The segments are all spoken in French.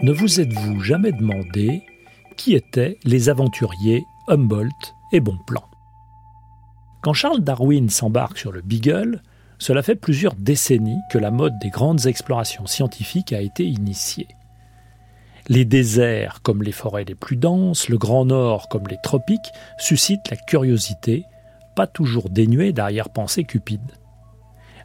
Ne vous êtes-vous jamais demandé qui étaient les aventuriers Humboldt et Bonpland? Quand Charles Darwin s'embarque sur le Beagle, cela fait plusieurs décennies que la mode des grandes explorations scientifiques a été initiée. Les déserts, comme les forêts les plus denses, le Grand Nord, comme les tropiques, suscitent la curiosité, pas toujours dénuée d'arrière-pensées cupides.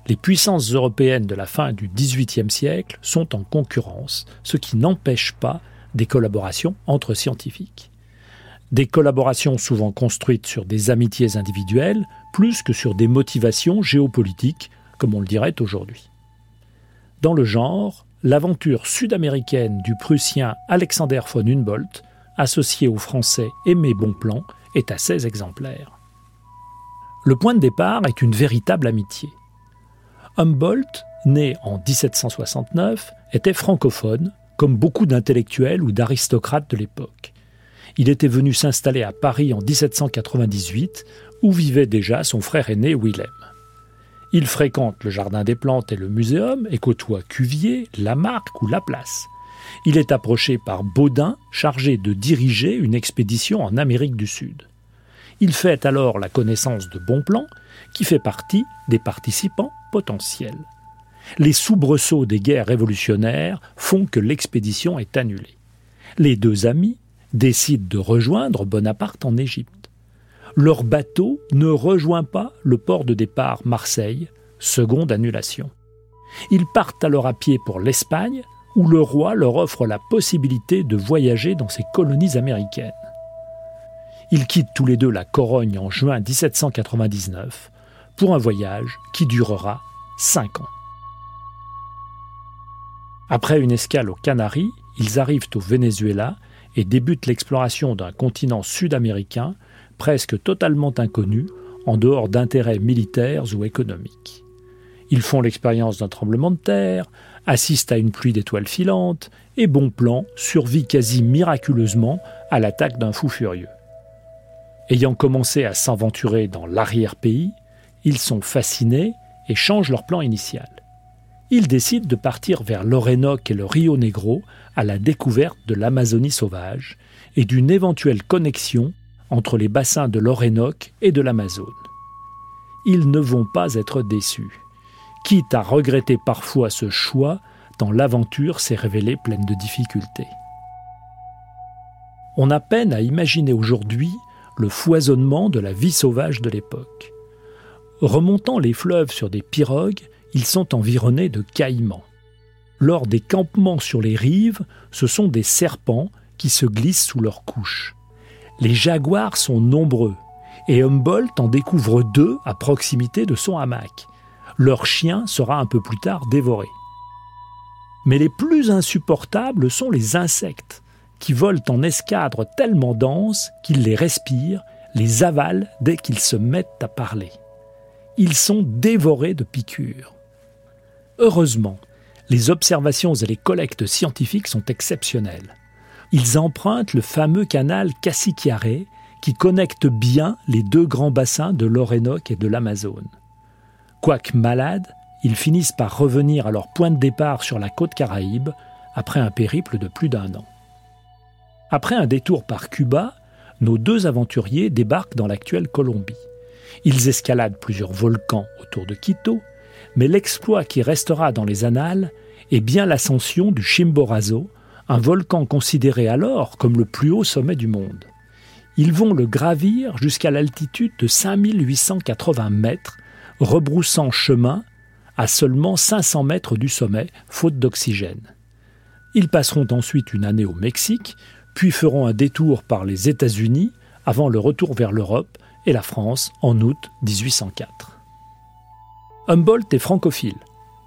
Les puissances européennes de la fin du XVIIIe siècle sont en concurrence, ce qui n'empêche pas des collaborations entre scientifiques. Des collaborations souvent construites sur des amitiés individuelles, plus que sur des motivations géopolitiques, comme on le dirait aujourd'hui. Dans le genre, l'aventure sud-américaine du Prussien Alexander von Humboldt, associé au Français Aimé Bonpland, est assez exemplaire. Le point de départ est une véritable amitié. Humboldt, né en 1769, était francophone, comme beaucoup d'intellectuels ou d'aristocrates de l'époque. Il était venu s'installer à Paris en 1798, où vivait déjà son frère aîné Willem. Il fréquente le Jardin des Plantes et le Muséum et côtoie Cuvier, Lamarck ou Laplace. Il est approché par Baudin, chargé de diriger une expédition en Amérique du Sud. Il fait alors la connaissance de Bonpland, qui fait partie des participants potentiels. Les soubresauts des guerres révolutionnaires font que l'expédition est annulée. Les deux amis décident de rejoindre Bonaparte en Égypte leur bateau ne rejoint pas le port de départ Marseille, seconde annulation. Ils partent alors à pied pour l'Espagne, où le roi leur offre la possibilité de voyager dans ses colonies américaines. Ils quittent tous les deux la Corogne en juin 1799 pour un voyage qui durera cinq ans. Après une escale aux Canaries, ils arrivent au Venezuela et débutent l'exploration d'un continent sud-américain presque totalement inconnus, en dehors d'intérêts militaires ou économiques. Ils font l'expérience d'un tremblement de terre, assistent à une pluie d'étoiles filantes, et Bonpland survit quasi miraculeusement à l'attaque d'un fou furieux. Ayant commencé à s'aventurer dans l'arrière-pays, ils sont fascinés et changent leur plan initial. Ils décident de partir vers l'Orénoque et le Rio Negro à la découverte de l'Amazonie sauvage et d'une éventuelle connexion entre les bassins de l'Orénoque et de l'Amazone. Ils ne vont pas être déçus. Quitte à regretter parfois ce choix, tant l'aventure s'est révélée pleine de difficultés. On a peine à imaginer aujourd'hui le foisonnement de la vie sauvage de l'époque. Remontant les fleuves sur des pirogues, ils sont environnés de caïmans. Lors des campements sur les rives, ce sont des serpents qui se glissent sous leurs couches. Les jaguars sont nombreux et Humboldt en découvre deux à proximité de son hamac. Leur chien sera un peu plus tard dévoré. Mais les plus insupportables sont les insectes, qui volent en escadre tellement denses qu'ils les respirent, les avalent dès qu'ils se mettent à parler. Ils sont dévorés de piqûres. Heureusement, les observations et les collectes scientifiques sont exceptionnelles ils empruntent le fameux canal Cassiquiare qui connecte bien les deux grands bassins de l'Orénoque et de l'Amazone. Quoique malades, ils finissent par revenir à leur point de départ sur la côte caraïbe après un périple de plus d'un an. Après un détour par Cuba, nos deux aventuriers débarquent dans l'actuelle Colombie. Ils escaladent plusieurs volcans autour de Quito, mais l'exploit qui restera dans les annales est bien l'ascension du Chimborazo, un volcan considéré alors comme le plus haut sommet du monde. Ils vont le gravir jusqu'à l'altitude de 5880 mètres, rebroussant chemin à seulement 500 mètres du sommet, faute d'oxygène. Ils passeront ensuite une année au Mexique, puis feront un détour par les États-Unis avant le retour vers l'Europe et la France en août 1804. Humboldt est francophile,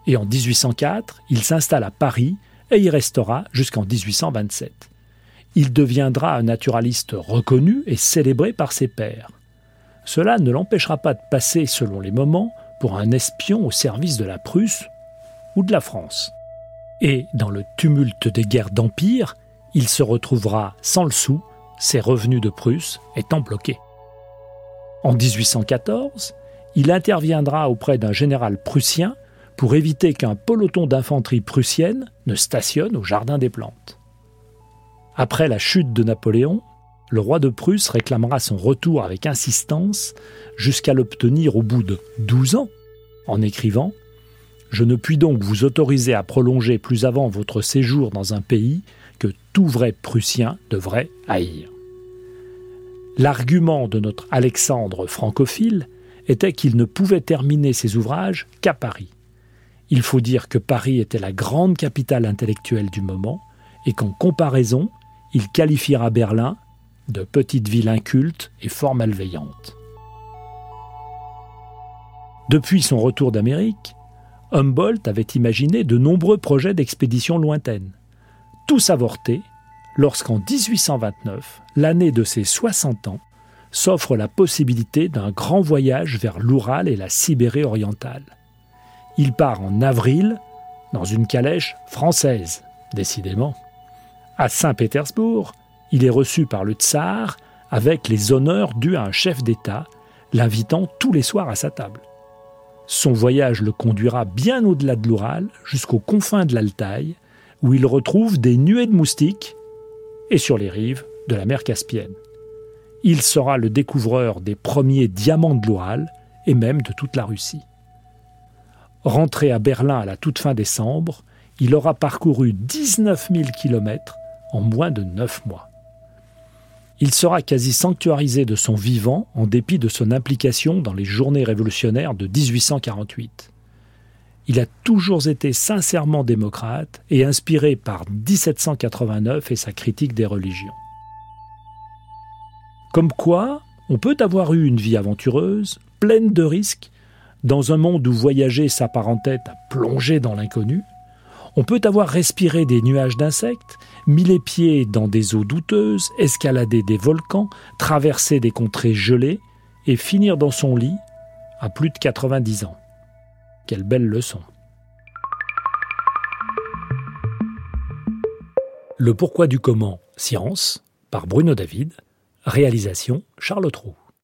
et en 1804, il s'installe à Paris et y restera jusqu'en 1827. Il deviendra un naturaliste reconnu et célébré par ses pairs. Cela ne l'empêchera pas de passer, selon les moments, pour un espion au service de la Prusse ou de la France. Et, dans le tumulte des guerres d'Empire, il se retrouvera sans le sou, ses revenus de Prusse étant bloqués. En 1814, il interviendra auprès d'un général prussien pour éviter qu'un peloton d'infanterie prussienne ne stationne au Jardin des Plantes. Après la chute de Napoléon, le roi de Prusse réclamera son retour avec insistance jusqu'à l'obtenir au bout de 12 ans, en écrivant Je ne puis donc vous autoriser à prolonger plus avant votre séjour dans un pays que tout vrai Prussien devrait haïr. L'argument de notre Alexandre francophile était qu'il ne pouvait terminer ses ouvrages qu'à Paris. Il faut dire que Paris était la grande capitale intellectuelle du moment et qu'en comparaison, il qualifiera Berlin de petite ville inculte et fort malveillante. Depuis son retour d'Amérique, Humboldt avait imaginé de nombreux projets d'expédition lointaines, tous avortés lorsqu'en 1829, l'année de ses 60 ans, s'offre la possibilité d'un grand voyage vers l'Oural et la Sibérie orientale. Il part en avril dans une calèche française, décidément. À Saint-Pétersbourg, il est reçu par le tsar avec les honneurs dus à un chef d'État, l'invitant tous les soirs à sa table. Son voyage le conduira bien au-delà de l'Oural, jusqu'aux confins de l'Altaï, où il retrouve des nuées de moustiques et sur les rives de la mer Caspienne. Il sera le découvreur des premiers diamants de l'Oural et même de toute la Russie. Rentré à Berlin à la toute fin décembre, il aura parcouru 19 000 kilomètres en moins de neuf mois. Il sera quasi sanctuarisé de son vivant en dépit de son implication dans les journées révolutionnaires de 1848. Il a toujours été sincèrement démocrate et inspiré par 1789 et sa critique des religions. Comme quoi, on peut avoir eu une vie aventureuse, pleine de risques, dans un monde où voyager s'apparentait à plonger dans l'inconnu, on peut avoir respiré des nuages d'insectes, mis les pieds dans des eaux douteuses, escaladé des volcans, traversé des contrées gelées et finir dans son lit à plus de 90 ans. Quelle belle leçon. Le pourquoi du comment, science, par Bruno David, réalisation Charles Trou.